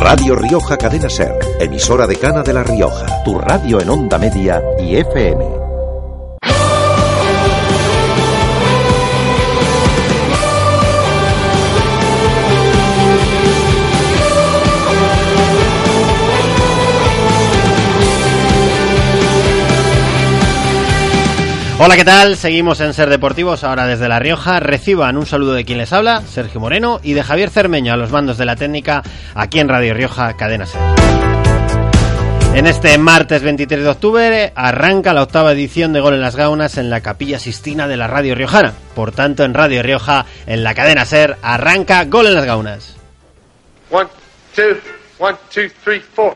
Radio Rioja Cadena Ser, emisora de Cana de la Rioja, tu radio en onda media y FM. Hola, ¿qué tal? Seguimos en Ser Deportivos, ahora desde La Rioja. Reciban un saludo de quien les habla, Sergio Moreno, y de Javier Cermeño a los mandos de la técnica aquí en Radio Rioja, Cadena Ser. En este martes 23 de octubre arranca la octava edición de Gol en las Gaunas en la Capilla Sistina de la Radio Riojana. Por tanto, en Radio Rioja, en la cadena Ser, arranca Gol en las Gaunas. One, two, one, two, three, four.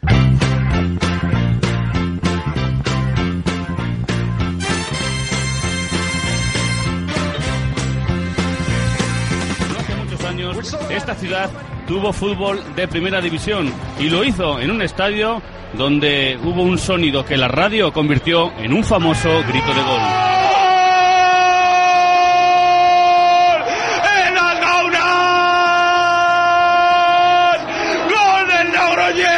Esta ciudad tuvo fútbol de primera división y lo hizo en un estadio donde hubo un sonido que la radio convirtió en un famoso grito de gol. ¡En las gaunas! ¡Gol del Logroñés!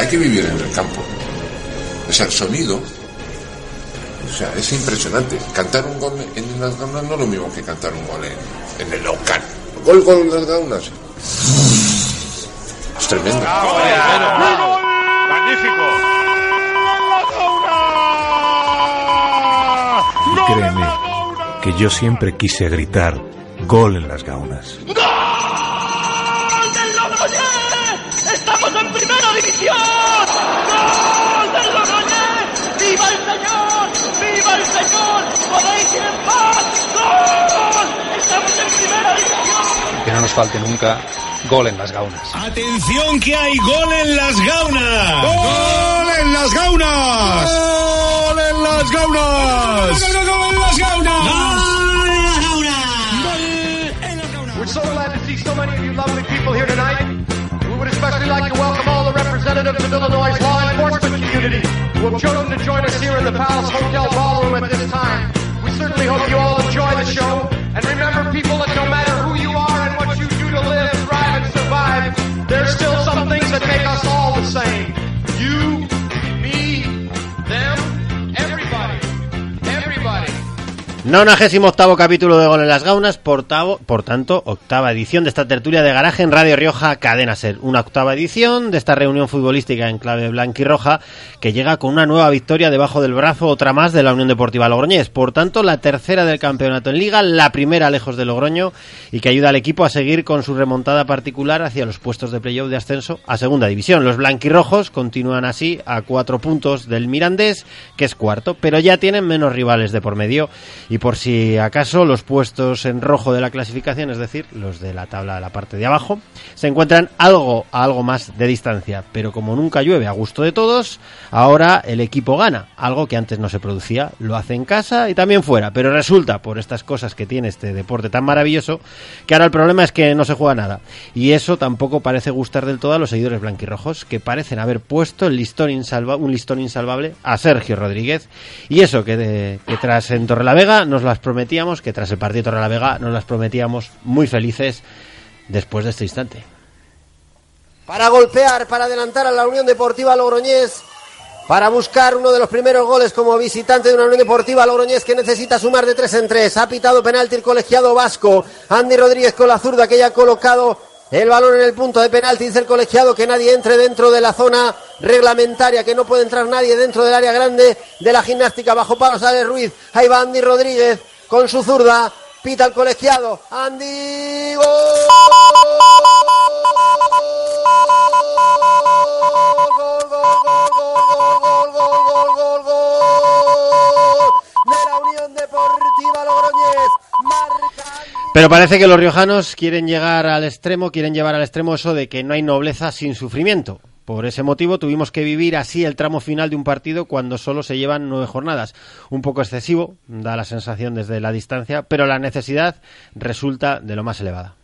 Hay que vivir en el campo. O sea, el sonido. O sea, es impresionante. Cantar un gol en las gaunas no es lo mismo que cantar un gol en, en el local. Gol, gol en las gaunas. Es tremendo. ¡Magnífico! Y créeme que yo siempre quise gritar gol en las gaunas. Nos falte nunca gol en las gaunas. Atención que hay gol en las gaunas. Gol en las gaunas. Gol en las gaunas. Gol en las gaunas. We're so glad to see so many of you lovely people here tonight. We would especially like to welcome all the representatives of Illinois' law enforcement community who have chosen to join us here in the Palace Hotel Ballroom at this time. We certainly hope you all enjoy the show. And remember, people, that no matter 98 capítulo de Gol en las Gaunas, por, tanto, octava edición de esta tertulia de garaje en Radio Rioja Cadena Ser. Una octava edición de esta reunión futbolística en clave blanquirroja que llega con una nueva victoria debajo del brazo, otra más de la Unión Deportiva Logroñés. Por tanto, la tercera del campeonato en Liga, la primera lejos de Logroño y que ayuda al equipo a seguir con su remontada particular hacia los puestos de playoff de ascenso a segunda división. Los blanquirrojos continúan así a cuatro puntos del Mirandés, que es cuarto, pero ya tienen menos rivales de por medio y por si acaso los puestos en rojo de la clasificación, es decir, los de la tabla de la parte de abajo, se encuentran algo a algo más de distancia, pero como nunca llueve a gusto de todos, ahora el equipo gana, algo que antes no se producía, lo hace en casa y también fuera, pero resulta por estas cosas que tiene este deporte tan maravilloso que ahora el problema es que no se juega nada. Y eso tampoco parece gustar del todo a los seguidores blanquirrojos que parecen haber puesto un listón insalvable a Sergio Rodríguez. Y eso que, de- que tras en Torrelavega nos las prometíamos, que tras el partido de Torrelavega nos las prometíamos muy felices después de este instante. para golpear, para adelantar a la Unión Deportiva Logroñés, para buscar uno de los primeros goles como visitante de una Unión Deportiva Logroñés que necesita sumar de tres en tres. Ha pitado penalti el colegiado vasco. Andy Rodríguez con la zurda que ya ha colocado el balón en el punto de penalti. Dice el colegiado que nadie entre dentro de la zona reglamentaria, que no puede entrar nadie dentro del área grande de la gimnástica. Bajo palo sale Ruiz. Ahí va Andy Rodríguez con su zurda. Pita el colegiado. Andy. ¡Gol! gol, gol, gol, gol, gol, gol, gol, gol, gol de la Unión Deportiva Logroñés. Pero parece que los riojanos quieren llegar al extremo, quieren llevar al extremo eso de que no hay nobleza sin sufrimiento. Por ese motivo tuvimos que vivir así el tramo final de un partido cuando solo se llevan nueve jornadas. Un poco excesivo, da la sensación desde la distancia, pero la necesidad resulta de lo más elevada.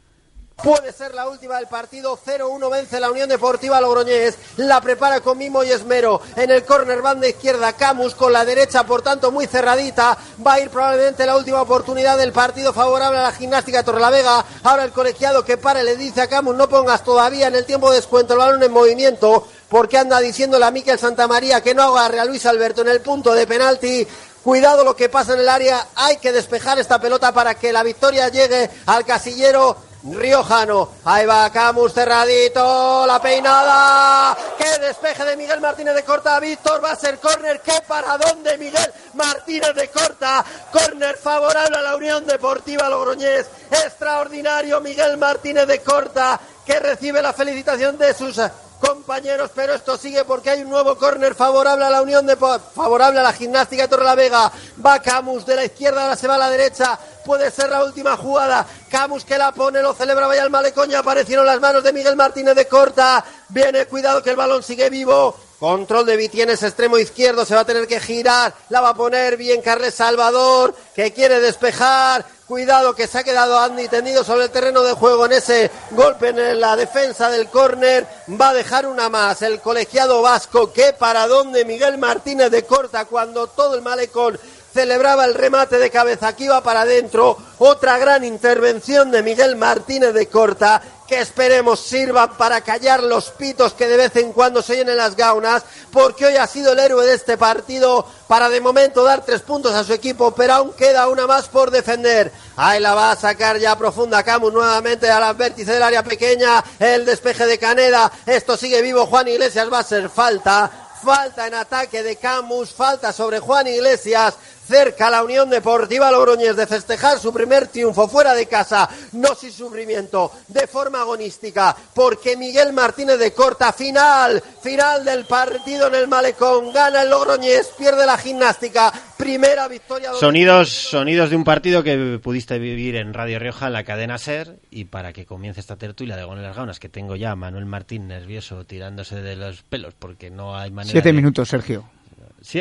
Puede ser la última del partido. 0-1 vence la Unión Deportiva Logroñés. La prepara con mimo y esmero. En el córner banda izquierda Camus con la derecha, por tanto, muy cerradita. Va a ir probablemente la última oportunidad del partido favorable a la gimnástica Torrelavega. Ahora el colegiado que para le dice a Camus no pongas todavía en el tiempo de descuento el balón en movimiento porque anda diciéndole a Miquel Santamaría que no agarre a Luis Alberto en el punto de penalti. Cuidado lo que pasa en el área. Hay que despejar esta pelota para que la victoria llegue al casillero riojano. Ahí va Camus cerradito, la peinada. ¡Qué despeje de Miguel Martínez de Corta! Víctor va a ser córner. ¿Qué para dónde Miguel Martínez de Corta? Córner favorable a la Unión Deportiva Logroñés. Extraordinario Miguel Martínez de Corta que recibe la felicitación de sus compañeros, pero esto sigue porque hay un nuevo córner favorable a la Unión de favorable a la gimnástica de Torrelavega. Va Camus de la izquierda, ahora se va a la derecha. Puede ser la última jugada. Camus que la pone, lo celebra, vaya al malecón. Ya aparecieron las manos de Miguel Martínez de Corta. Viene, cuidado que el balón sigue vivo. Control de Vitienes, extremo izquierdo, se va a tener que girar, la va a poner bien Carles Salvador, que quiere despejar, cuidado que se ha quedado Andy tendido sobre el terreno de juego en ese golpe en la defensa del córner, va a dejar una más, el colegiado vasco, que para dónde Miguel Martínez de Corta cuando todo el malecón celebraba el remate de cabeza. Aquí va para adentro. Otra gran intervención de Miguel Martínez de Corta que esperemos sirvan para callar los pitos que de vez en cuando se oyen en las gaunas, porque hoy ha sido el héroe de este partido para de momento dar tres puntos a su equipo, pero aún queda una más por defender. Ahí la va a sacar ya profunda Camus nuevamente a la vértice del área pequeña, el despeje de Caneda, esto sigue vivo, Juan Iglesias va a ser falta, falta en ataque de Camus, falta sobre Juan Iglesias, cerca la Unión Deportiva Logroñés de festejar su primer triunfo fuera de casa, no sin sufrimiento, de forma agonística, porque Miguel Martínez de Corta, final, final del partido en el Malecón, gana el Logroñés, pierde la gimnástica, primera victoria. Sonidos, sonidos de un partido que pudiste vivir en Radio Rioja, en la cadena SER, y para que comience esta tertulia de Gol las Gaunas, que tengo ya a Manuel Martín nervioso tirándose de los pelos porque no hay manera. Siete minutos, Sergio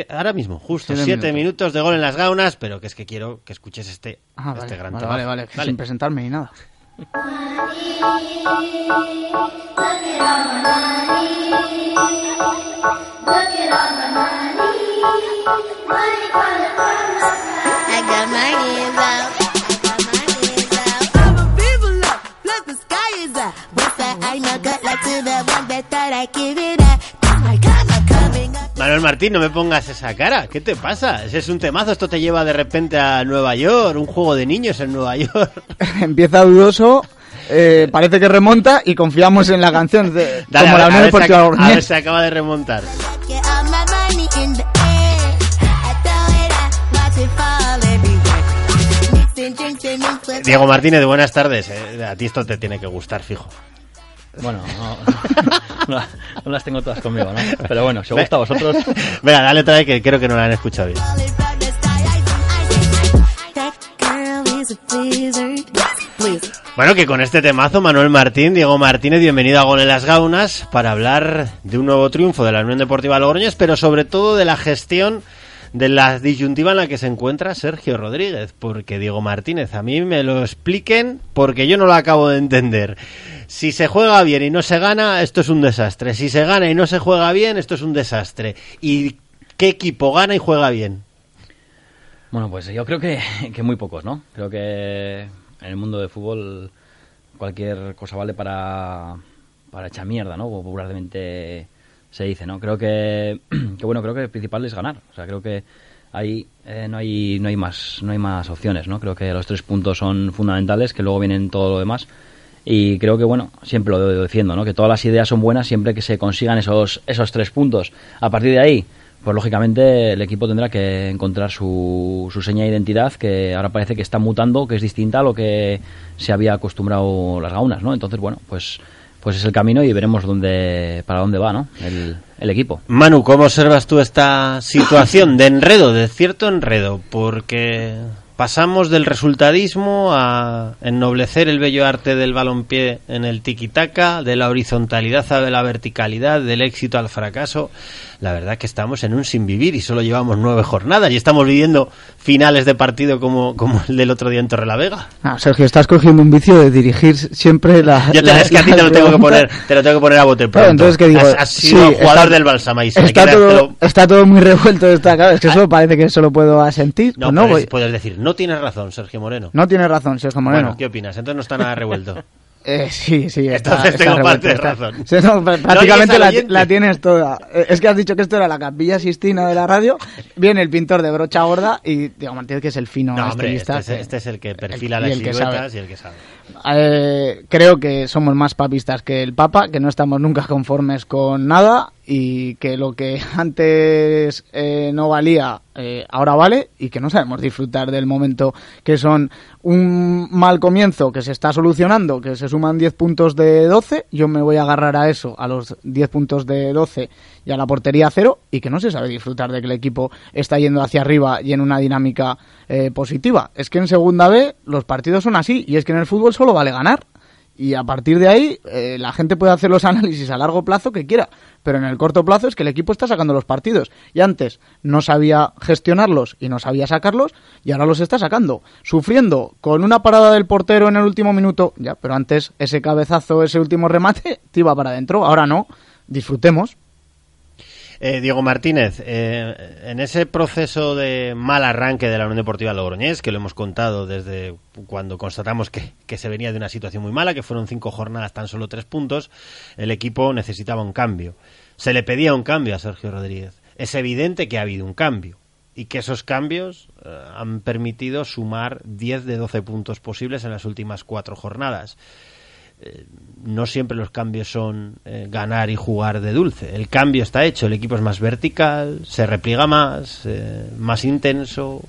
ahora mismo, justo siete, minutos. de gol en las gaunas, pero que es que quiero que escuches este, ah, este gran vale, Vale, vale, sin presentarme ni nada. Manuel Martín, no me pongas esa cara. ¿Qué te pasa? Ese es un temazo. Esto te lleva de repente a Nueva York, un juego de niños en Nueva York. Empieza dudoso. Eh, parece que remonta y confiamos en la canción de, como la Unión Deportiva A ver, se acaba de remontar. Diego Martínez, buenas tardes. Eh, a ti esto te tiene que gustar, fijo. Bueno, no, las tengo todas conmigo, ¿no? Pero bueno, si os gusta a vosotros. Venga, dale otra vez que creo que no la han escuchado bien. Bueno, que con este temazo, Manuel Martín, Diego Martínez, bienvenido a Gol en las Gaunas para hablar de un nuevo triunfo de la Unión Deportiva Logroñés, pero sobre todo de la gestión de la disyuntiva en la que se encuentra Sergio Rodríguez, porque Diego Martínez, a mí me lo expliquen porque yo no lo acabo de entender. Si se juega bien y no se gana, esto es un desastre. Si se gana y no se juega bien, esto es un desastre. ¿Y qué equipo gana y juega bien? Bueno, pues yo creo que, que muy pocos, ¿no? Creo que en el mundo del fútbol cualquier cosa vale para, para echar mierda, ¿no? Popularmente se dice, ¿no? Creo que, que, bueno, creo que el principal es ganar. O sea, creo que ahí eh, no hay no hay más no hay más opciones, ¿no? Creo que los tres puntos son fundamentales, que luego vienen todo lo demás. Y creo que, bueno, siempre lo defiendo, ¿no? Que todas las ideas son buenas siempre que se consigan esos, esos tres puntos. A partir de ahí, pues lógicamente el equipo tendrá que encontrar su, su seña de identidad que ahora parece que está mutando, que es distinta a lo que se había acostumbrado las gaunas, ¿no? Entonces, bueno, pues pues es el camino y veremos dónde para dónde va ¿no? el, el equipo. Manu, ¿cómo observas tú esta situación de enredo, de cierto enredo? Porque pasamos del resultadismo a ennoblecer el bello arte del balompié en el tiki-taka, de la horizontalidad a la verticalidad, del éxito al fracaso. La verdad que estamos en un sin vivir y solo llevamos nueve jornadas y estamos viviendo finales de partido como, como el del otro día en Torrelavega. Ah, Sergio, estás cogiendo un vicio de dirigir siempre la. Yo te, la- es que a ti te lo tengo que poner, te lo tengo que poner a bote pronto. entonces, ¿qué digo? Has, has sido Sí, jugador está- del Balsamais. que Está todo, está todo muy revuelto, está claro. Es que eso parece que solo puedo asentir. No, Pues no, puedes, voy- puedes decir, no tienes razón, Sergio Moreno. no tienes razón, Sergio Moreno. Bueno, ¿qué opinas? Entonces no está nada revuelto. Eh, sí, sí, está, Entonces está tengo revuelto, parte de está- razón. Sí, no, No prácticamente la, tienes toda. Eh, Es que has dicho que esto era la capilla sistina de la radio. Viene el pintor de brocha gorda y digo, Martínez que es el fino No, hombre, este, es, este es el que perfila el- las siluetas y el que sabe. Eh, creo que somos más papistas que el Papa, que no estamos nunca conformes con nada y que lo que antes eh, no valía eh, ahora vale y que no sabemos disfrutar del momento que son un mal comienzo que se está solucionando, que se suman 10 puntos de 12, yo me voy a agarrar a eso, a los 10 puntos de 12 y la portería cero y que no se sabe disfrutar de que el equipo está yendo hacia arriba y en una dinámica eh, positiva. Es que en segunda B los partidos son así y es que en el fútbol solo vale ganar. Y a partir de ahí, eh, la gente puede hacer los análisis a largo plazo que quiera, pero en el corto plazo es que el equipo está sacando los partidos. Y antes no sabía gestionarlos y no sabía sacarlos, y ahora los está sacando. Sufriendo con una parada del portero en el último minuto, ya, pero antes ese cabezazo, ese último remate, te iba para adentro. Ahora no. Disfrutemos. Eh, Diego Martínez, eh, en ese proceso de mal arranque de la Unión Deportiva Logroñés, que lo hemos contado desde cuando constatamos que, que se venía de una situación muy mala, que fueron cinco jornadas, tan solo tres puntos, el equipo necesitaba un cambio. Se le pedía un cambio a Sergio Rodríguez. Es evidente que ha habido un cambio y que esos cambios eh, han permitido sumar 10 de 12 puntos posibles en las últimas cuatro jornadas no siempre los cambios son eh, ganar y jugar de dulce. El cambio está hecho, el equipo es más vertical, se repliega más, eh, más intenso.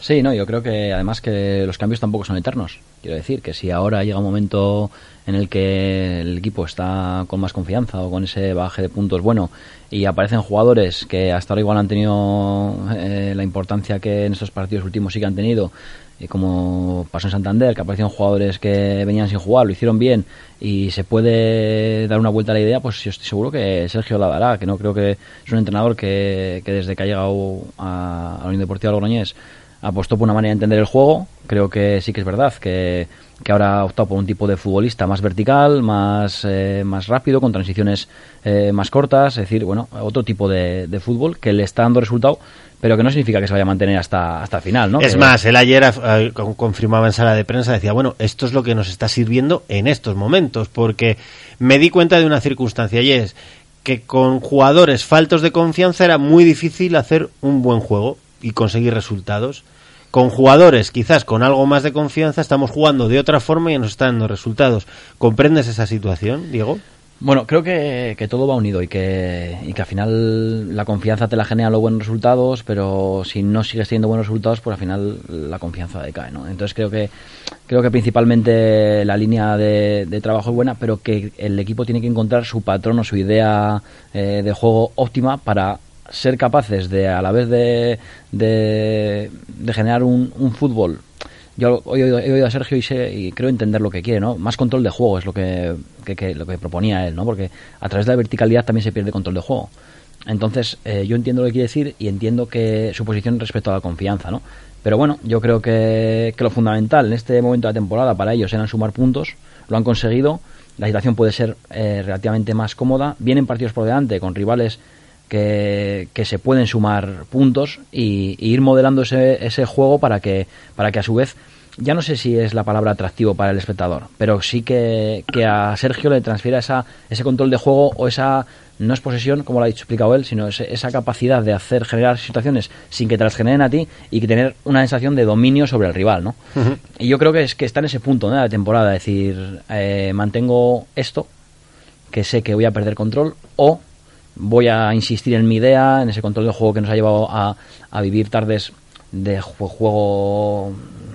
Sí, no, yo creo que además que los cambios tampoco son eternos. Quiero decir que si ahora llega un momento en el que el equipo está con más confianza o con ese baje de puntos bueno y aparecen jugadores que hasta ahora igual han tenido eh, la importancia que en estos partidos últimos sí que han tenido, y como pasó en Santander, que aparecieron jugadores que venían sin jugar, lo hicieron bien y se puede dar una vuelta a la idea, pues yo estoy seguro que Sergio la dará, que no creo que es un entrenador que, que desde que ha llegado a, la Unión Deportiva Logroñés apostó por una manera de entender el juego. Creo que sí que es verdad que, que ahora ha optado por un tipo de futbolista más vertical, más, eh, más rápido, con transiciones eh, más cortas. Es decir, bueno, otro tipo de fútbol que le está dando resultado, pero que no significa que se vaya a mantener hasta, hasta el final, ¿no? Es Que- más, él ayer eh, con- confirmaba en sala de prensa, decía, bueno, esto es lo que nos está sirviendo en estos momentos, porque me di cuenta de una circunstancia y es que con jugadores faltos de confianza era muy difícil hacer un buen juego y conseguir resultados. Con jugadores quizás con algo más de confianza estamos jugando de otra forma y nos está dando resultados. ¿Comprendes esa situación, Diego? Bueno, creo que, que todo va unido y que, y que al final la confianza te la generan los buenos resultados, pero si no sigues teniendo buenos resultados, pues al final la confianza decae, ¿no? Entonces creo que creo que principalmente la línea de, de trabajo es buena, pero que el equipo tiene que encontrar su patrón o su idea eh, de juego óptima para ser capaces de a la vez de, de, generar un fútbol yo he oído, a Sergio y, sé, y creo entender lo que quiere, ¿no? Más control de juego es lo que, que- que- lo que proponía él, ¿no? Porque a través de la verticalidad también se pierde control de juego. Entonces, eh, yo entiendo lo que quiere decir y entiendo que su posición respecto a la confianza, ¿no? Pero bueno, yo creo que, que lo fundamental en este momento de la temporada para ellos era sumar puntos, lo han conseguido, la situación puede ser eh, relativamente más cómoda, vienen partidos por delante con rivales que, que se pueden sumar puntos y, y ir modelando ese, ese juego para que, para que a su vez, ya no sé si es la palabra atractivo para el espectador, pero sí que, que a Sergio le transfiera esa, ese control de juego o esa, no es posesión, como lo ha dicho, explicado él, sino ese- esa capacidad de hacer generar situaciones sin que te las generen a ti y que tener una sensación de dominio sobre el rival, ¿no? Y yo creo que es que está en ese punto ¿no? de la temporada, es decir, eh, mantengo esto, que sé que voy a perder control, o voy a insistir en mi idea, en ese control de juego que nos ha llevado a, a vivir tardes de ju- juego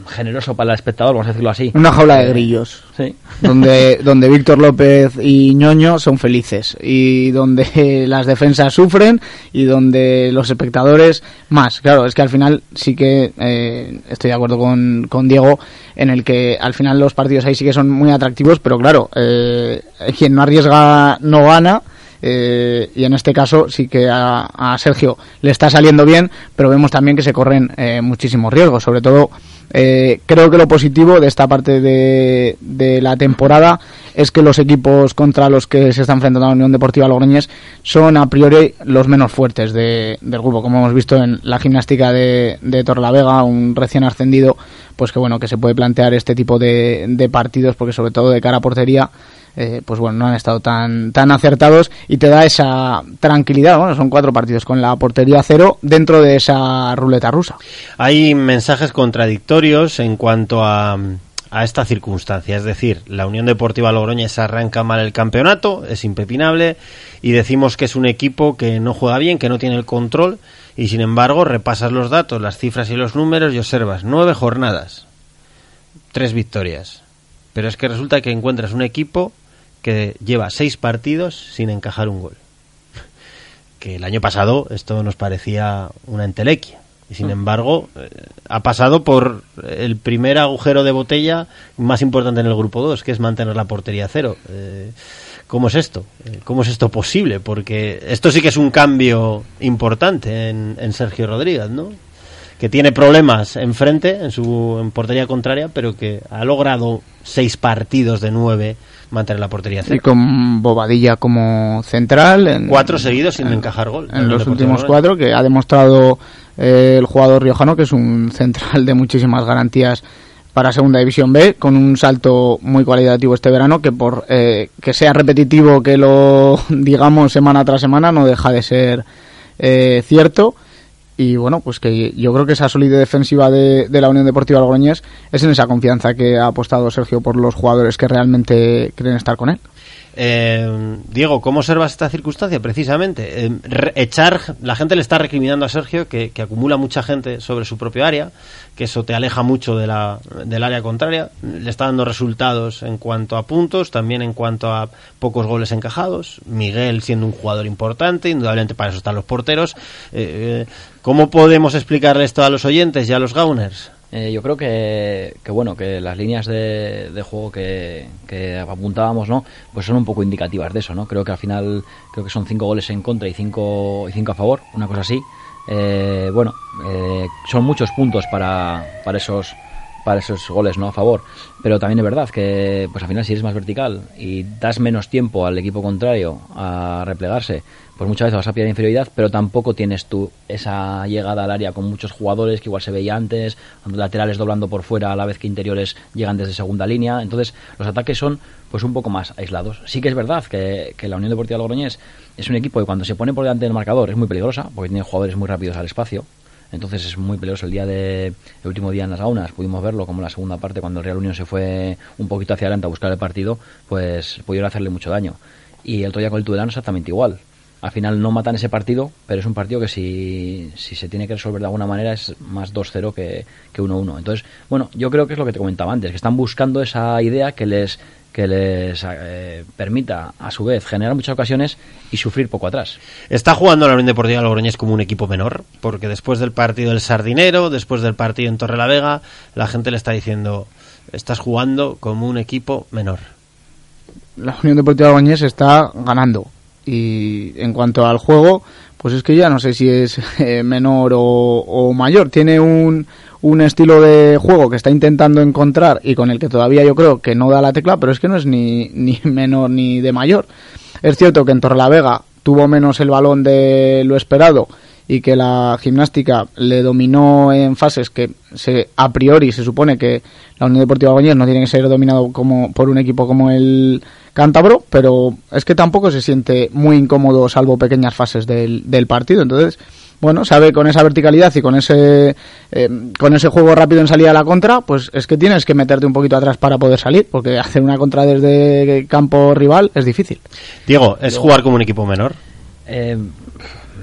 generoso para el espectador, vamos a decirlo así. Una jaula de grillos. Sí. Donde, donde Víctor López y Ñoño son felices. Y donde las defensas sufren y donde los espectadores más. Claro, es que al final sí que eh, estoy de acuerdo con, con Diego en el que al final los partidos ahí sí que son muy atractivos, pero claro, eh, quien no arriesga no gana. Eh, y en este caso sí que a, a, Sergio le está saliendo bien, pero vemos también que se corren eh, muchísimos riesgos. Sobre todo, eh, creo que lo positivo de esta parte de, de, la temporada es que los equipos contra los que se está enfrentando la Unión Deportiva Logroñés son a priori los menos fuertes de, del grupo, como hemos visto en la gimnástica de, de Torrelavega, un recién ascendido, pues que bueno, que se puede plantear este tipo de, de partidos, porque sobre todo de cara a portería eh, pues bueno, no han estado tan, tan acertados y te da esa tranquilidad. Bueno, son cuatro partidos con la portería cero dentro de esa ruleta rusa. Hay mensajes contradictorios en cuanto a, a esta circunstancia. Es decir, la Unión Deportiva Logroñés arranca mal el campeonato, es impepinable, y decimos que es un equipo que no juega bien, que no tiene el control, y sin embargo repasas los datos, las cifras y los números y observas nueve jornadas, tres victorias. Pero es que resulta que encuentras un equipo que lleva seis partidos sin encajar un gol. Que el año pasado esto nos parecía una entelequia. Y sin embargo, eh, ha pasado por el primer agujero de botella más importante en el grupo 2, que es mantener la portería cero. Eh, ¿Cómo es esto? Eh, ¿Cómo es esto posible? Porque esto sí que es un cambio importante en, en Sergio Rodríguez, ¿no? que tiene problemas enfrente, en su en portería contraria, pero que ha logrado seis partidos de nueve mantener la portería cero. Y con Bobadilla como central. En, cuatro seguidos sin en, encajar gol. En los últimos cuatro, que ha demostrado eh, el jugador riojano que es un central de muchísimas garantías para Segunda División B, con un salto muy cualitativo este verano, que por eh, que sea repetitivo, que lo digamos semana tras semana, no deja de ser eh, cierto y bueno, pues que yo creo que esa solidez defensiva de, de, la Unión Deportiva Logroñés es en esa confianza que ha apostado Sergio por los jugadores que realmente quieren estar con él. Eh, Diego, ¿cómo observas esta circunstancia precisamente? Eh, echar, la gente le está recriminando a Sergio que, que, acumula mucha gente sobre su propio área, que eso te aleja mucho de la, del área contraria, le está dando resultados en cuanto a puntos, también en cuanto a pocos goles encajados, Miguel siendo un jugador importante, indudablemente para eso están los porteros. Eh, ¿Cómo podemos explicarle esto a los oyentes y a los Gauners? Eh, yo creo que, que, bueno que las líneas de, juego que, que, apuntábamos no pues son un poco indicativas de eso no creo que al final creo que son cinco goles en contra y cinco y cinco a favor una cosa así. Eh, bueno eh, son muchos puntos para, para esos para esos goles no a favor. Pero también es verdad que pues al final si eres más vertical y das menos tiempo al equipo contrario a replegarse pues muchas veces vas a pillar inferioridad, pero tampoco tienes tú esa llegada al área con muchos jugadores que igual se veía antes, laterales doblando por fuera a la vez que interiores llegan desde segunda línea. Entonces, los ataques son pues un poco más aislados. Sí que es verdad que, la Unión Deportiva Logroñés es un equipo que cuando se pone por delante del marcador es muy peligrosa, porque tiene jugadores muy rápidos al espacio. Entonces es muy peligroso el día de el último día en las gaunas, pudimos verlo como la segunda parte cuando el Real Unión se fue un poquito hacia adelante a buscar el partido, pues pudieron hacerle mucho daño. Y el otro día con el Tudelano exactamente igual al final no matan ese partido, pero es un partido que si, si se tiene que resolver de alguna manera es más 2-0 que, que 1-1. Entonces, bueno, yo creo que es lo que te comentaba antes, que están buscando esa idea que les que les eh, permita a su vez generar muchas ocasiones y sufrir poco atrás. Está jugando la Unión Deportiva Logroñés como un equipo menor, porque después del partido del Sardinero, después del partido en Torrelavega, la gente le está diciendo, estás jugando como un equipo menor. La Unión Deportiva Logroñés está ganando, y en cuanto al juego, pues es que ya no sé si es eh, menor o, o, mayor. Tiene un, un estilo de juego que está intentando encontrar y con el que todavía yo creo que no da la tecla, pero es que no es ni, ni menor ni de mayor. Es cierto que en Torrelavega tuvo menos el balón de lo esperado y que la gimnástica le dominó en fases que se a priori se supone que la Unión Deportiva Goñés no tiene que ser dominado como por un equipo como el cántabro, pero es que tampoco se siente muy incómodo salvo pequeñas fases del, del partido. Entonces, bueno, sabe con esa verticalidad y con ese eh, con ese juego rápido en salida a la contra, pues es que tienes que meterte un poquito atrás para poder salir, porque hacer una contra desde campo rival es difícil. Diego, ¿es jugar como un equipo menor? Eh,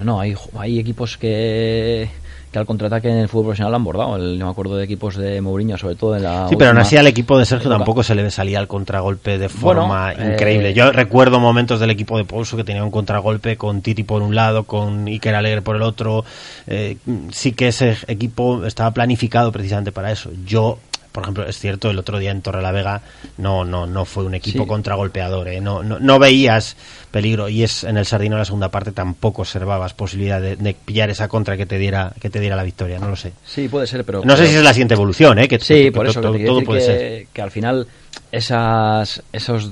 no, hay, hay equipos que, que al contraataque en el fútbol profesional lo han bordado. El- yo me acuerdo de equipos de Mourinho, sobre todo en la. Sí, pero aún así al equipo de Sergio época. tampoco se le salía el contragolpe de Bueno, forma eh, increíble. Yo recuerdo momentos del equipo de Pouso que tenía un contragolpe con Titi por un lado, con Iker Alegre por el otro. Eh, sí que ese equipo estaba planificado precisamente para eso. Yo, por ejemplo, es cierto, el otro día en Torrelavega no, no, no fue un equipo Sí. contragolpeador. ¿eh? No, no, no veías peligro y es en el Sardino en la segunda parte tampoco observabas posibilidad de, de pillar esa contra que te diera que te diera la victoria. No lo sé. Sí, puede ser, pero. No sé pero- si es la siguiente evolución, ¿eh? Que Sí, que por eso que todo, quiero todo puede que, ser. que al final esas, esos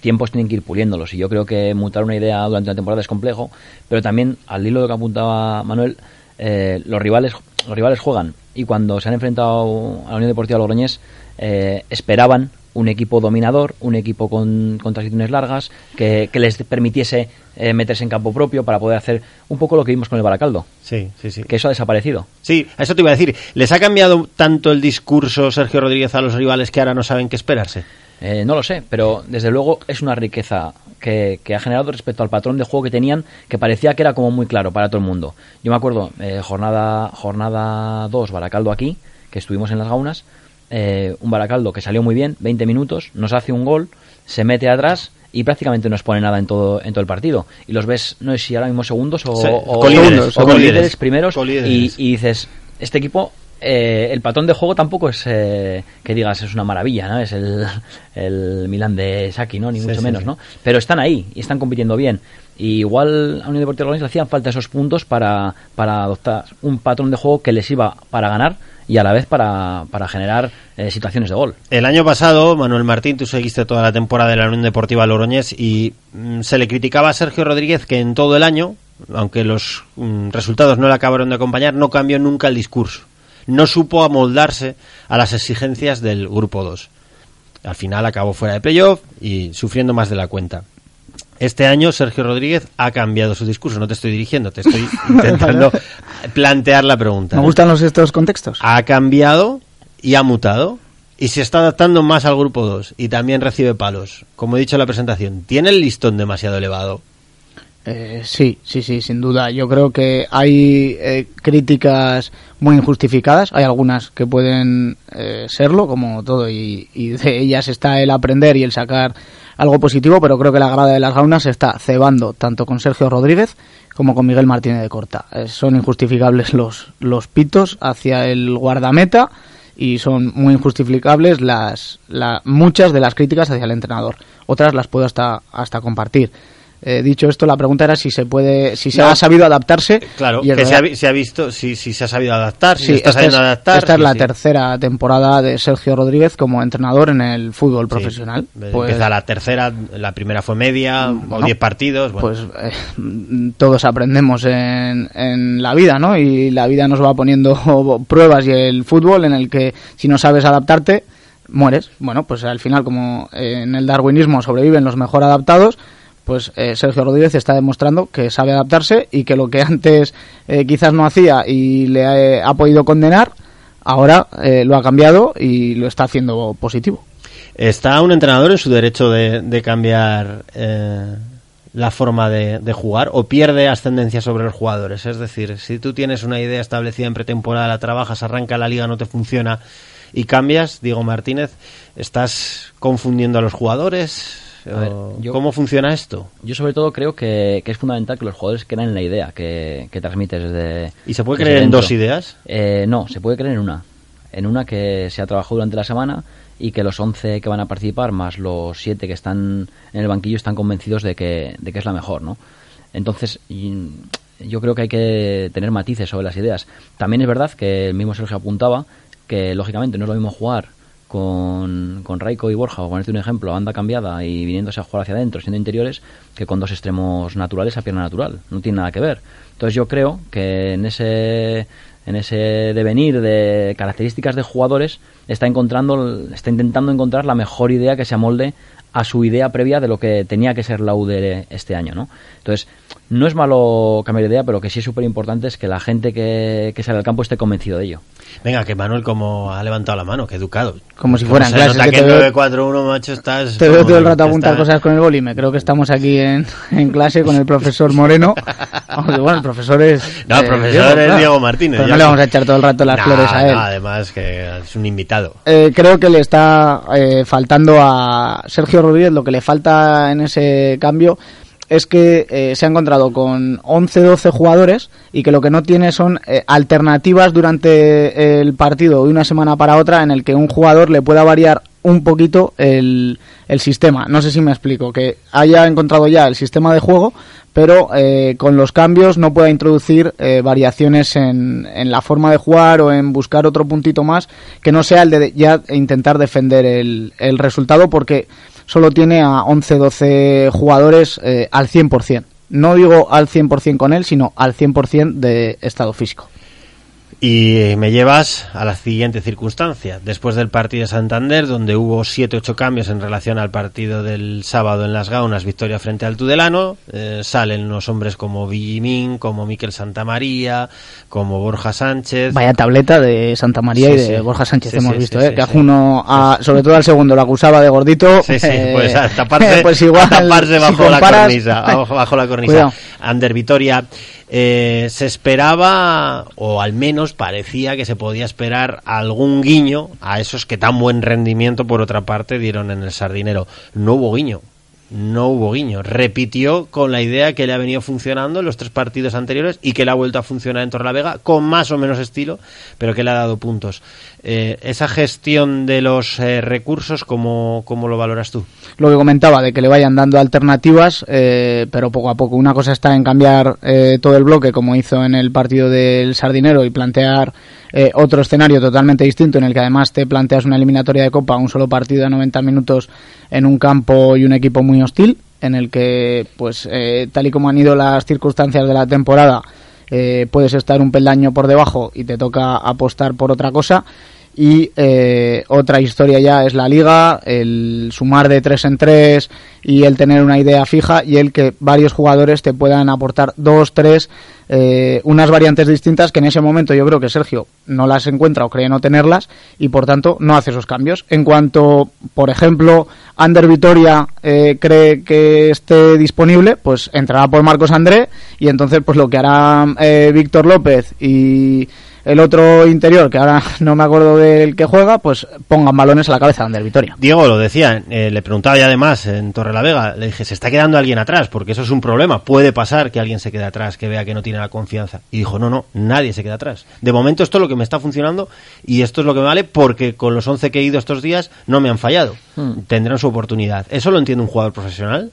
tiempos tienen que ir puliéndolos y yo creo que mutar una idea durante la temporada es complejo, pero también al hilo de lo que apuntaba Manuel, eh, los rivales los rivales juegan y cuando se han enfrentado a la Unión Deportiva Logroñés eh, esperaban un equipo dominador, un equipo con, con transiciones largas, que, que les permitiese eh, meterse en campo propio para poder hacer un poco lo que vimos con el Baracaldo. Sí, sí, sí. Que eso ha desaparecido. Sí, eso te iba a decir. ¿Les ha cambiado tanto el discurso Sergio Rodríguez a los rivales que ahora no saben qué esperarse? Eh, no lo sé, pero desde luego es una riqueza que, que ha generado respecto al patrón de juego que tenían, que parecía que era como muy claro para todo el mundo. Yo me acuerdo, eh, jornada jornada 2, Baracaldo aquí, que estuvimos en las gaunas, eh, un Baracaldo que salió muy bien, 20 minutos, nos hace un gol, se mete atrás y prácticamente no expone nada en todo en todo el partido. Y los ves, no sé si ahora mismo segundos o, Sí, o- colíderes, o o colíderes. colíderes primeros, Colíderes. Y, y dices, este equipo eh, el patrón de juego tampoco es eh, que digas es una maravilla, ¿no? Es el, el Milan de Saki, ¿no? Ni Sí, mucho sí, menos, sí. ¿no? Pero están ahí y están compitiendo bien. Y igual a Unión Deportiva Logroñés le hacían falta esos puntos para, para adoptar un patrón de juego que les iba para ganar y a la vez para, para generar eh, situaciones de gol. El año pasado, Manuel Martín, tú seguiste toda la temporada de la Unión Deportiva Logroñés y mm, se le criticaba a Sergio Rodríguez que en todo el año, aunque los mm, resultados no le acabaron de acompañar, no cambió nunca el discurso. No supo amoldarse a las exigencias del Grupo 2. Al final acabó fuera de playoff y sufriendo más de la cuenta. Este año Sergio Rodríguez ha cambiado su discurso. No te estoy dirigiendo, te estoy intentando plantear la pregunta. Me gustan los estos contextos. Ha cambiado y ha mutado y se está adaptando más al grupo 2 y también recibe palos. Como he dicho en la presentación, tiene el listón demasiado elevado. Eh, sí, sí, sí, sin duda. Yo creo que hay eh, críticas muy injustificadas. Hay algunas que pueden eh, serlo, como todo, y, y de ellas está el aprender y el sacar algo positivo, pero creo que la grada de las gaunas se está cebando tanto con Sergio Rodríguez como con Miguel Martínez de Corta. Eh, son injustificables los, los pitos hacia el guardameta y son muy injustificables las, la- muchas de las críticas hacia el entrenador. Otras las puedo hasta, hasta compartir. Eh, dicho esto, la pregunta era si se puede, si se No. ha sabido adaptarse. Claro, y que se ha, se visto si, si se ha sabido adaptar, si Sí, está esta sabiendo es, adaptar. esta es la sí. tercera temporada de Sergio Rodríguez como entrenador en el fútbol profesional. Sí. Pues- Empieza la tercera, la primera fue media, o 10 partidos. bueno. Pues eh, todos aprendemos en, en la vida, ¿no? Y la vida nos va poniendo pruebas y el fútbol en el que si no sabes adaptarte, mueres. Bueno, pues al final, como en el darwinismo sobreviven los mejor adaptados, pues eh, Sergio Rodríguez está demostrando que sabe adaptarse y que lo que antes eh, quizás no hacía y le ha, ha podido condenar, ahora eh, lo ha cambiado y lo está haciendo positivo. ¿Está un entrenador en su derecho de, cambiar eh, la forma de, de jugar o pierde ascendencia sobre los jugadores? Es decir, si tú tienes una idea establecida en pretemporada, la trabajas, arranca la liga, no te funciona y cambias, Diego Martínez, ¿estás confundiendo a los jugadores? A ver, ¿O yo- ¿Cómo funciona esto? Yo sobre todo creo que, que es fundamental que los jugadores crean en la idea que, que transmites desde... ¿Y se puede creer en dentro. dos ideas? Eh, no, se puede creer en una. En una que se ha trabajado durante la semana y que los 11 que van a participar más los 7 que están en el banquillo están convencidos de que, de que es la mejor, ¿no? Entonces, yo creo que hay que tener matices sobre las ideas. También es verdad que el mismo Sergio apuntaba que, lógicamente, no es lo mismo jugar con, con Raiko y Borja, o ponerte un ejemplo, a banda cambiada y viniéndose a jugar hacia adentro, siendo interiores, que con dos extremos naturales a pierna natural. No tiene nada que ver. Entonces yo creo que en ese en ese devenir de características de jugadores está encontrando está intentando encontrar la mejor idea que se amolde a su idea previa de lo que tenía que ser la UDR este año, ¿no? Entonces, no es malo cambiar de idea, pero que sí es súper importante es que la gente que, que sale al campo esté convencido de ello. Venga, que Manuel como ha levantado la mano, que educado. Como si fueran se clases, que que, te veo- en 941, macho, estás... Te veo todo el rato apuntar está- cosas con el boli. Me creo que estamos aquí en, en clase con el profesor Moreno. Bueno, el profesor es. No, eh, profesor es claro. Diego Martínez. Pero no le vamos a echar todo el rato las Nah, flores a él. no, además que es un invitado. Eh, creo que le está eh, faltando a Sergio Rodríguez, lo que le falta en ese cambio es que eh, se ha encontrado con 11-12 jugadores y que lo que no tiene son eh, alternativas durante el partido de una semana para otra en el que un jugador le pueda variar un poquito el, el sistema. No sé si me explico, que haya encontrado ya el sistema de juego, pero eh, con los cambios no pueda introducir eh, variaciones en, en la forma de jugar o en buscar otro puntito más que no sea el de ya intentar defender el, el resultado porque solo tiene a 11-12 jugadores eh, al 100%. No digo al 100% con él, sino al 100% de estado físico. Y me llevas a la siguiente circunstancia. Después del partido de Santander, donde hubo 7-8 cambios en relación al partido del sábado en Las Gaunas, victoria frente al Tudelano, eh, salen unos hombres como Villimín, como Miquel Santamaría, como Borja Sánchez. Vaya tableta de Santa María Sí, y de sí. Borja Sánchez Sí, hemos visto, ¿eh? que a uno, a- sobre todo al segundo, lo acusaba de gordito. Sí, sí, eh, pues a taparse, pues igual, a taparse si bajo, la cornisa, bajo, bajo la cornisa. Cuidado. Ander Vitoria, eh, se esperaba, o al menos parecía que se podía esperar algún guiño a esos que tan buen rendimiento, por otra parte, dieron en el sardinero. No hubo guiño. No hubo guiño. Repitió con la idea que le ha venido funcionando en los tres partidos anteriores y que le ha vuelto a funcionar en Torrelavega con más o menos estilo, pero que le ha dado puntos. Eh, esa gestión de los eh, recursos, ¿cómo, ¿cómo lo valoras tú? lo que comentaba de que le vayan dando alternativas, eh, pero poco a poco. Una cosa está en cambiar eh, todo el bloque, como hizo en el partido del Sardinero, y plantear eh, otro escenario totalmente distinto, en el que además te planteas una eliminatoria de Copa, un solo partido de 90 minutos en un campo y un equipo muy hostil, en el que, pues, tal y como han ido las circunstancias de la temporada, eh, puedes estar un peldaño por debajo y te toca apostar por otra cosa. Y eh, otra historia ya es la liga, el sumar de tres en tres y el tener una idea fija y el que varios jugadores te puedan aportar dos, tres, eh, unas variantes distintas que en ese momento yo creo que Sergio no las encuentra o cree no tenerlas y por tanto no hace esos cambios. En cuanto, por ejemplo, Ander Vitoria eh, cree que esté disponible, pues entrará por Marcos André y entonces pues lo que hará eh, Víctor López y el otro interior, que ahora no me acuerdo del que juega, pues pongan balones a la cabeza de Ander Vitoria. Diego lo decía, eh, le preguntaba ya además en Torre la Vega, le dije, se está quedando alguien atrás, porque eso es un problema, puede pasar que alguien se quede atrás, que vea que no tiene la confianza. Y dijo, no, no, nadie se queda atrás. De momento esto es lo que me está funcionando y esto es lo que me vale porque con los 11 que he ido estos días no me han fallado. Hmm. Tendrán su oportunidad. ¿Eso lo entiende un jugador profesional?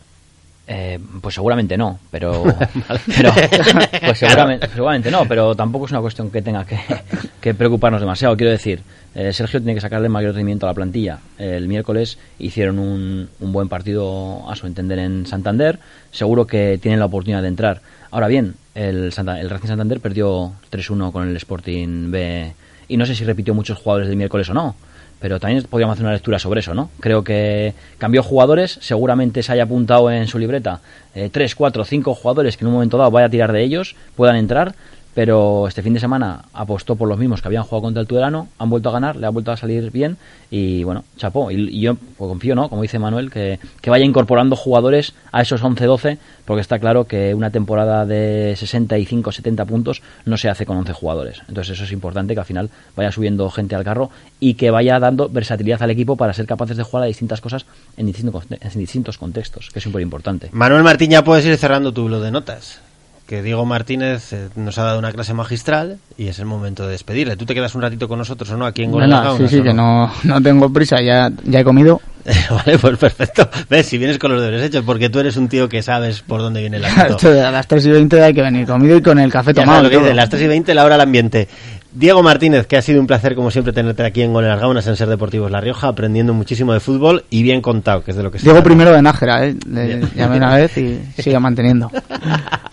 Eh, pues seguramente no, pero, pero pues seguramente, seguramente no, pero tampoco es una cuestión que tenga que, que preocuparnos demasiado. Quiero decir, eh, Sergio tiene que sacarle mayor rendimiento a la plantilla. El miércoles hicieron un, un buen partido a su entender en Santander. Seguro que tienen la oportunidad de entrar. Ahora bien, el, Santa- el Racing Santander perdió 3-1 con el Sporting B y no sé si repitió muchos jugadores del miércoles o no. Pero también podríamos hacer una lectura sobre eso, ¿no? Creo que cambió jugadores, seguramente se haya apuntado en su libreta eh, tres, cuatro, cinco jugadores que en un momento dado vaya a tirar de ellos, puedan entrar, pero este fin de semana apostó por los mismos que habían jugado contra el Tudelano, han vuelto a ganar, le ha vuelto a salir bien y bueno, chapó. Y, yo pues, confío, ¿no? Como dice Manuel, que, vaya incorporando jugadores a esos 11-12, porque está claro que una temporada de 65-70 puntos no se hace con 11 jugadores. Entonces eso es importante, que al final vaya subiendo gente al carro y que vaya dando versatilidad al equipo para ser capaces de jugar a distintas cosas en distintos, distintos contextos, que es súper importante. Manuel Martín, ya puedes ir cerrando tu blog de notas. Que Diego Martínez eh, nos ha dado una clase magistral y es el momento de despedirle. ¿Tú te quedas un ratito con nosotros o no aquí en Gol Venga, las sí, sí, que no, no tengo prisa, ya, ya he comido. vale, pues perfecto. Ves, si vienes con los deberes hechos, porque tú eres un tío que sabes por dónde viene el asunto. A las 3 y 20 hay que venir comido y con el café tomado. lo que dice, las 3 y 20, la hora al ambiente. Diego Martínez, que ha sido un placer como siempre tenerte aquí en Gol en las Gaunas en Ser Deportivos La Rioja, aprendiendo muchísimo de fútbol y bien contado, que es de lo que se Diego trata. primero de Nájera, ¿eh? Le llamé una vez y sigue manteniendo.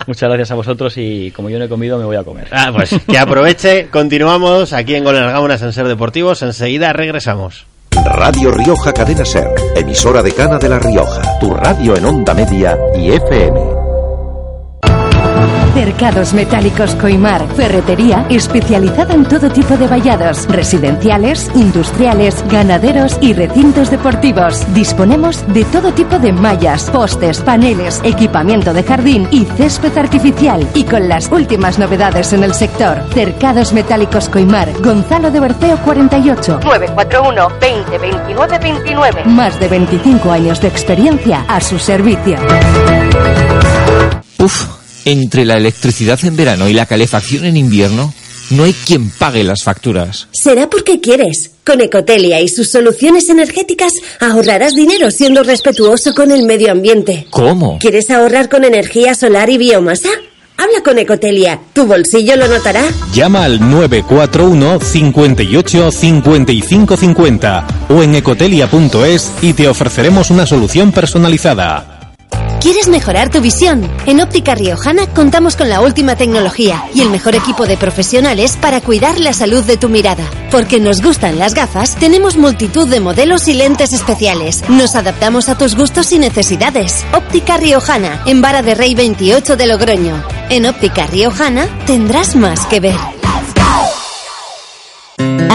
Muchas gracias a vosotros y como yo no he comido me voy a comer. Ah, pues que aproveche. Continuamos aquí en Gol en las Gaunas en Ser Deportivos. Enseguida regresamos. Radio Rioja Cadena Ser, emisora de Cana de la Rioja, tu radio en onda media y FM. Cercados Metálicos Coimar, ferretería especializada en todo tipo de vallados, residenciales, industriales, ganaderos y recintos deportivos. Disponemos de todo tipo de mallas, postes, paneles, equipamiento de jardín y césped artificial. Y con las últimas novedades en el sector. Cercados Metálicos Coimar, Gonzalo de Berceo 48. 941 20 29 29. Más de 25 años de experiencia a su servicio. Uf, entre la electricidad en verano y la calefacción en invierno, no hay quien pague las facturas. Será porque quieres. Con Ecotelia y sus soluciones energéticas ahorrarás dinero siendo respetuoso con el medio ambiente. ¿Cómo? ¿Quieres ahorrar con energía solar y biomasa? Habla con Ecotelia. Tu bolsillo lo notará. Llama al 941 58 55 50 o en ecotelia.es y te ofreceremos una solución personalizada. ¿Quieres mejorar tu visión? En Óptica Riojana contamos con la última tecnología y el mejor equipo de profesionales para cuidar la salud de tu mirada. Porque nos gustan las gafas, tenemos multitud de modelos y lentes especiales. Nos adaptamos a tus gustos y necesidades. Óptica Riojana, en Vara de Rey 28 de Logroño. En Óptica Riojana tendrás más que ver.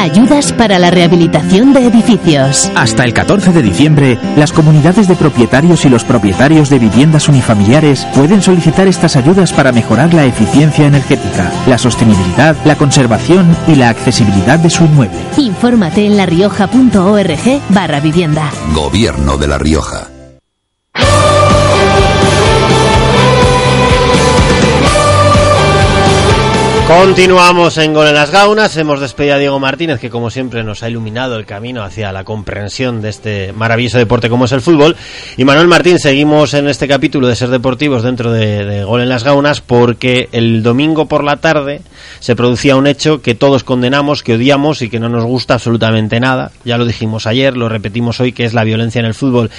Ayudas para la rehabilitación de edificios. Hasta el 14 de diciembre, las comunidades de propietarios y los propietarios de viviendas unifamiliares pueden solicitar estas ayudas para mejorar la eficiencia energética, la sostenibilidad, la conservación y la accesibilidad de su inmueble. Infórmate en larioja.org barra vivienda. Gobierno de La Rioja. Continuamos en Gol en las Gaunas. Hemos despedido a Diego Martínez, que como siempre nos ha iluminado el camino hacia la comprensión de este maravilloso deporte como es el fútbol. Y Manuel Martín, seguimos en este capítulo de Ser Deportivos dentro de, de Gol en las Gaunas, porque el domingo por la tarde se producía un hecho que todos condenamos, que odiamos y que no nos gusta absolutamente nada. Ya lo dijimos ayer, lo repetimos hoy, que es la violencia en el fútbol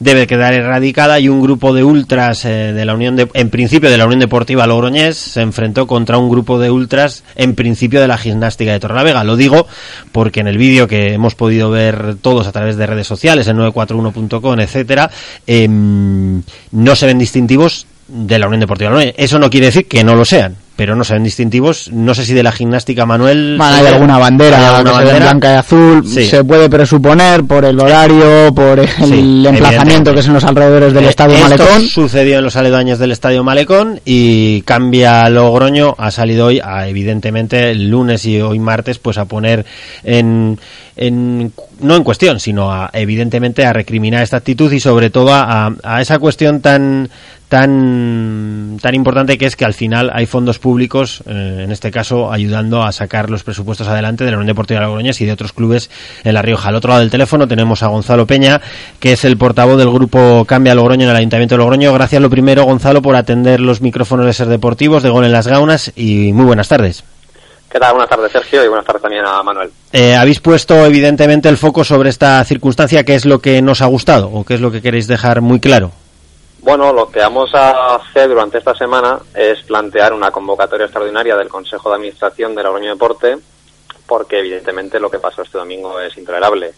debe quedar erradicada y un grupo de ultras eh, de la Unión de, en principio de la Unión Deportiva Logroñés se enfrentó contra un grupo de ultras en principio de la gimnástica de Torrelavega. Lo digo porque en el vídeo que hemos podido ver todos a través de redes sociales, en 941.com, etcétera, eh, no se ven distintivos de la Unión Deportiva. Eso no quiere decir que no lo sean pero no se ven distintivos. No sé si de la gimnástica, Manuel. Bueno, hay alguna bandera, ¿Hay alguna que bandera? blanca y azul. Sí. Se puede presuponer por el horario, por el Sí, emplazamiento que es en los alrededores del Eh, Estadio esto Malecón. sucedió en los aledaños del Estadio Malecón y cambia Logroño ha salido hoy a evidentemente el lunes y hoy martes pues a poner en, en no en cuestión sino a evidentemente a recriminar esta actitud y sobre todo a, a esa cuestión tan tan tan importante que es que al final hay fondos públicos eh, en este caso ayudando a sacar los presupuestos adelante de la Unión Deportiva Logroñés y de otros clubes en La Rioja. Al otro lado del teléfono tenemos a Gonzalo Peña, que es el portavoz del grupo Cambia Logroño en el Ayuntamiento de Logroño. Gracias lo primero, Gonzalo, por atender los micrófonos de Ser Deportivos de Gol en las Gaunas y muy buenas tardes. ¿Qué tal? Buenas tardes, Sergio, y buenas tardes también a Manuel. Eh, habéis puesto evidentemente el foco sobre esta circunstancia, ¿qué es lo que nos ha gustado o qué es lo que queréis dejar muy claro? Bueno, lo que vamos a hacer durante esta semana es plantear una convocatoria extraordinaria del Consejo de Administración de Logroño Deporte, porque evidentemente lo que pasó este domingo es intolerable.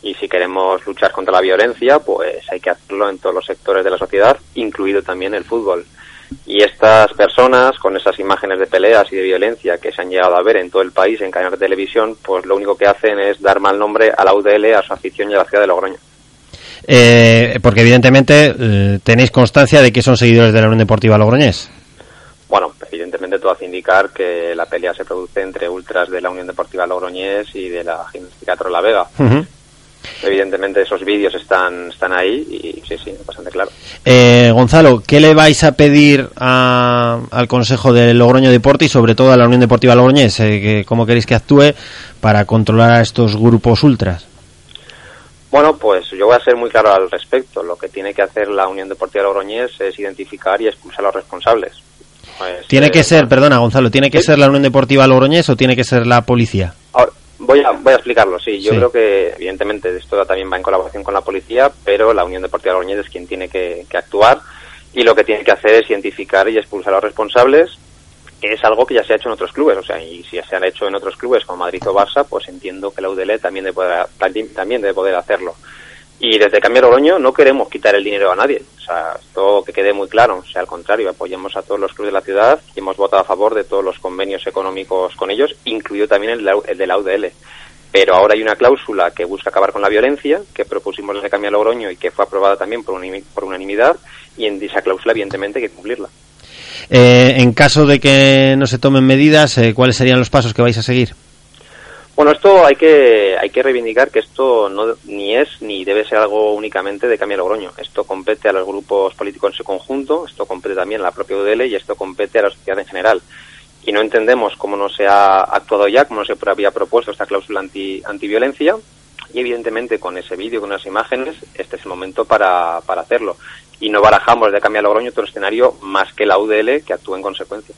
Y si queremos luchar contra la violencia, pues hay que hacerlo en todos los sectores de la sociedad, incluido también el fútbol. Y estas personas, con esas imágenes de peleas y de violencia que se han llegado a ver en todo el país en canales de televisión, pues lo único que hacen es dar mal nombre a la UDL, a su afición y a la ciudad de Logroño. Eh, porque evidentemente eh, tenéis constancia de que son seguidores de la Unión Deportiva Logroñés. Bueno, evidentemente todo hace indicar que la pelea se produce entre ultras de la Unión Deportiva Logroñés y de la Gimnástica La Vega. Evidentemente esos vídeos están, están ahí y sí, sí, bastante claro. Eh, Gonzalo, ¿qué le vais a pedir a- al Consejo de Logroño Deporte y sobre todo a la Unión Deportiva Logroñés? Eh, que- ¿Cómo queréis que actúe para controlar a estos grupos ultras? Bueno, pues yo voy a ser muy claro al respecto. Lo que tiene que hacer la Unión Deportiva Logroñés es identificar y expulsar a los responsables. Pues, ¿Tiene eh, que ser, perdona Gonzalo, ¿tiene que ser la Unión Deportiva Logroñés o tiene que ser la policía? Ahora, voy a, voy a explicarlo, sí. Yo Sí. creo que, evidentemente, esto también va en colaboración con la policía, pero la Unión Deportiva Logroñés es quien tiene que, que actuar y lo que tiene que hacer es identificar y expulsar a los responsables, es algo que ya se ha hecho en otros clubes. O sea, y si ya se han hecho en otros clubes como Madrid o Barça, pues entiendo que la UDL también debe poder, también debe poder hacerlo. Y desde Cambio Logroño no queremos quitar el dinero a nadie. O sea, esto que quede muy claro. O sea, al contrario, apoyamos a todos los clubes de la ciudad y hemos votado a favor de todos los convenios económicos con ellos, incluido también el, el de la UDL. Pero ahora hay una cláusula que busca acabar con la violencia, que propusimos desde Cambio Logroño y que fue aprobada también por, por unanimidad, y en esa cláusula, evidentemente, hay que cumplirla. Eh, en caso de que no se tomen medidas, eh, ¿cuáles serían los pasos que vais a seguir? Bueno, esto hay que hay que reivindicar que esto no ni es ni debe ser algo únicamente de Cambio Logroño. Esto compete a los grupos políticos en su conjunto, esto compete también a la propia UDL y esto compete a la sociedad en general. Y no entendemos cómo no se ha actuado ya, cómo no se había propuesto esta cláusula anti antiviolencia y evidentemente con ese vídeo, con las imágenes, este es el momento para, para hacerlo. Y no barajamos de cambiar Logroño otro escenario más que la UDL que actúe en consecuencia.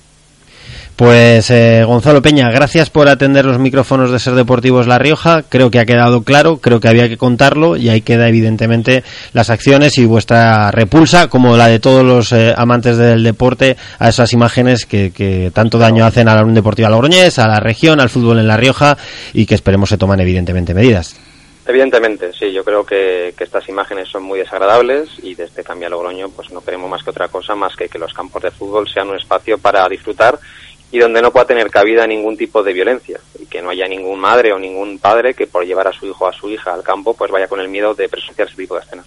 Pues eh, Gonzalo Peña, gracias por atender los micrófonos de Ser Deportivos La Rioja. Creo que ha quedado claro, creo que había que contarlo y ahí queda evidentemente las acciones y vuestra repulsa, como la de todos los eh, amantes del deporte, a esas imágenes que, tanto daño hacen a la Unión Deportiva Logroñés, a la región, al fútbol en La Rioja y que esperemos se toman evidentemente medidas. Evidentemente, sí, yo creo que, que, estas imágenes son muy desagradables y desde Cambia Logroño pues no queremos más que otra cosa más que que los campos de fútbol sean un espacio para disfrutar y donde no pueda tener cabida ningún tipo de violencia y que no haya ningún madre o ningún padre que por llevar a su hijo o a su hija al campo pues vaya con el miedo de presenciar ese tipo de escenas.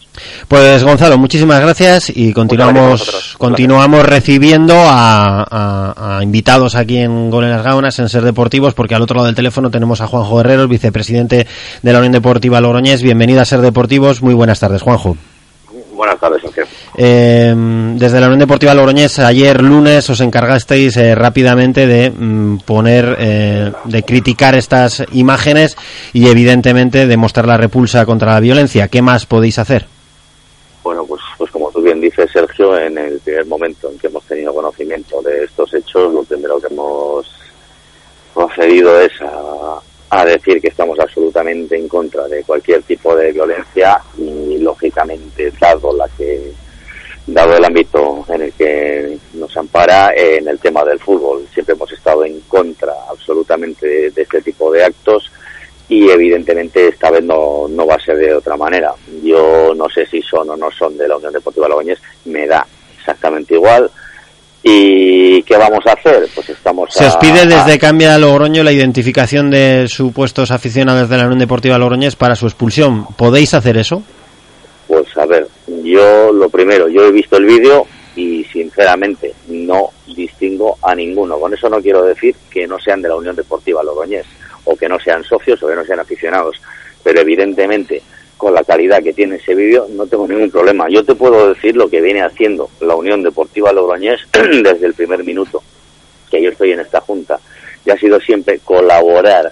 Pues Gonzalo, muchísimas gracias y continuamos continuamos recibiendo a, a, a, invitados aquí en Gol en las Gaunas en Ser Deportivos porque al otro lado del teléfono tenemos a Juanjo Herrero, vicepresidente de la Unión Deportiva Logroñés. Bienvenido a Ser Deportivos. Muy buenas tardes, Juanjo. Buenas tardes, Sergio. Eh, desde la Unión Deportiva Logroñés, ayer lunes os encargasteis eh, rápidamente de mm, poner, eh, de criticar estas imágenes y evidentemente de mostrar la repulsa contra la violencia. ¿Qué más podéis hacer? Bueno, pues, pues como tú bien dices, Sergio, en el primer momento en que hemos tenido conocimiento de estos hechos, lo primero que hemos procedido es a, a decir que estamos absolutamente en contra de cualquier tipo de violencia y lógicamente dado la que dado el ámbito en el que nos ampara en el tema del fútbol. Siempre hemos estado en contra absolutamente de, este tipo de actos y evidentemente esta vez no, no va a ser de otra manera. Yo no sé si son o no son de la Unión Deportiva Logroñés me da exactamente igual ¿Y qué vamos a hacer? Pues estamos Se os pide desde Cambia Logroño la identificación de supuestos aficionados de la Unión Deportiva Logroñés para su expulsión. ¿Podéis hacer eso? Pues a ver, yo lo primero, yo he visto el vídeo y sinceramente no distingo a ninguno. Con eso no quiero decir que no sean de la Unión Deportiva Logroñés o que no sean socios o que no sean aficionados, pero evidentemente con la calidad que tiene ese vídeo, no tengo ningún problema. Yo te puedo decir lo que viene haciendo la Unión Deportiva Logroñés desde el primer minuto que yo estoy en esta junta. Y ha sido siempre colaborar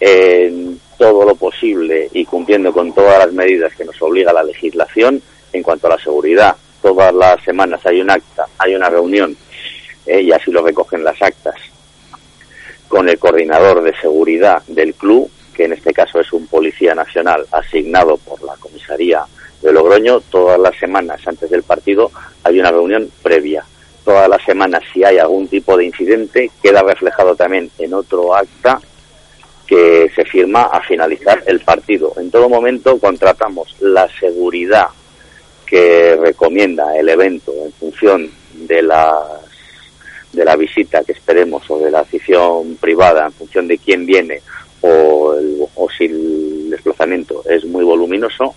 en todo lo posible y cumpliendo con todas las medidas que nos obliga la legislación en cuanto a la seguridad. Todas las semanas hay un acta, hay una reunión, eh, y así lo recogen las actas, con el coordinador de seguridad del club que en este caso es un policía nacional asignado por la comisaría de Logroño, todas las semanas antes del partido hay una reunión previa. Todas las semanas, si hay algún tipo de incidente, queda reflejado también en otro acta que se firma a finalizar el partido. En todo momento contratamos la seguridad que recomienda el evento en función de las de la visita que esperemos o de la afición privada en función de quién viene o, el, o si el desplazamiento. Es muy voluminoso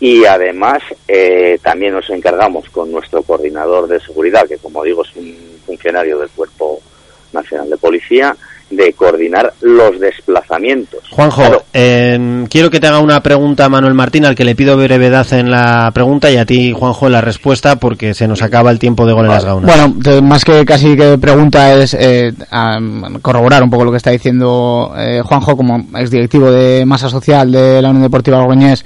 y además eh, también nos encargamos con nuestro coordinador de seguridad, que como digo es un funcionario del Cuerpo Nacional de Policía, de coordinar los desplazamientos. Juanjo, claro. eh, quiero que te haga una pregunta a Manuel Martín, al que le pido brevedad en la pregunta y a ti, Juanjo, en la respuesta, porque se nos acaba el tiempo de gol en las gaunas. Bueno, más que casi que pregunta es eh, corroborar un poco lo que está diciendo eh, Juanjo como exdirectivo de masa social de la Unión Deportiva Logroñés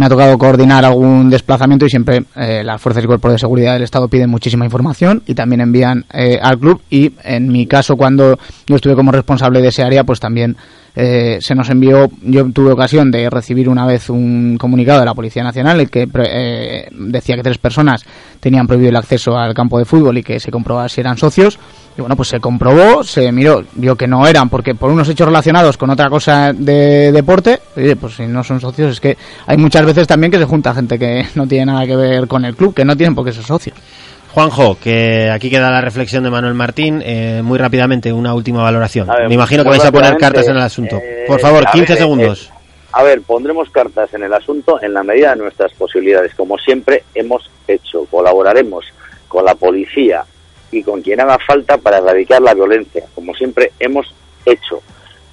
me ha tocado coordinar algún desplazamiento y siempre eh, las fuerzas y cuerpos de seguridad del Estado piden muchísima información y también envían eh, al club y en mi caso cuando yo estuve como responsable de ese área pues también eh, se nos envió, yo tuve ocasión de recibir una vez un comunicado de la Policía Nacional el que eh, decía que tres personas tenían prohibido el acceso al campo de fútbol y que se comprobaba si eran socios. Y bueno, pues se comprobó, se miró, vio que no eran, porque por unos hechos relacionados con otra cosa de deporte, pues si no son socios, es que hay muchas veces también que se junta gente que no tiene nada que ver con el club, que no tienen por qué ser socios. Juanjo, que aquí queda la reflexión de Manuel Martín. Eh, muy rápidamente, una última valoración. ver, Me imagino que vais a poner cartas en el asunto. eh, Por favor, a 15 ver, eh, segundos. A ver, pondremos cartas en el asunto en la medida de nuestras posibilidades, como siempre hemos hecho. Colaboraremos con la policía y con quien haga falta para erradicar la violencia, como siempre hemos hecho.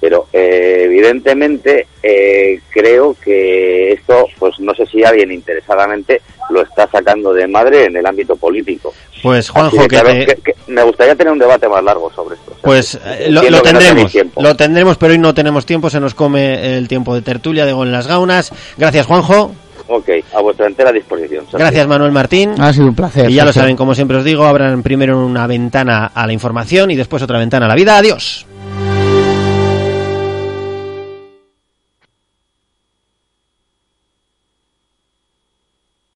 Pero eh, evidentemente eh, creo que esto, pues no sé si alguien interesadamente lo está sacando de madre en el ámbito político. Pues Juanjo, que, claro, te- que- que me gustaría tener un debate más largo sobre esto. pues eh, lo, no tendremos, tiempo. lo tendremos, pero hoy no tenemos tiempo. Se nos come el tiempo de tertulia de Gol en las Gaunas. Gracias, Juanjo. Ok, a vuestra entera disposición. Sergio. Gracias, Manuel Martín. Ha sido un placer. Y ya lo saben, como siempre os digo, abran primero una ventana a la información y después otra ventana a la vida. Adiós.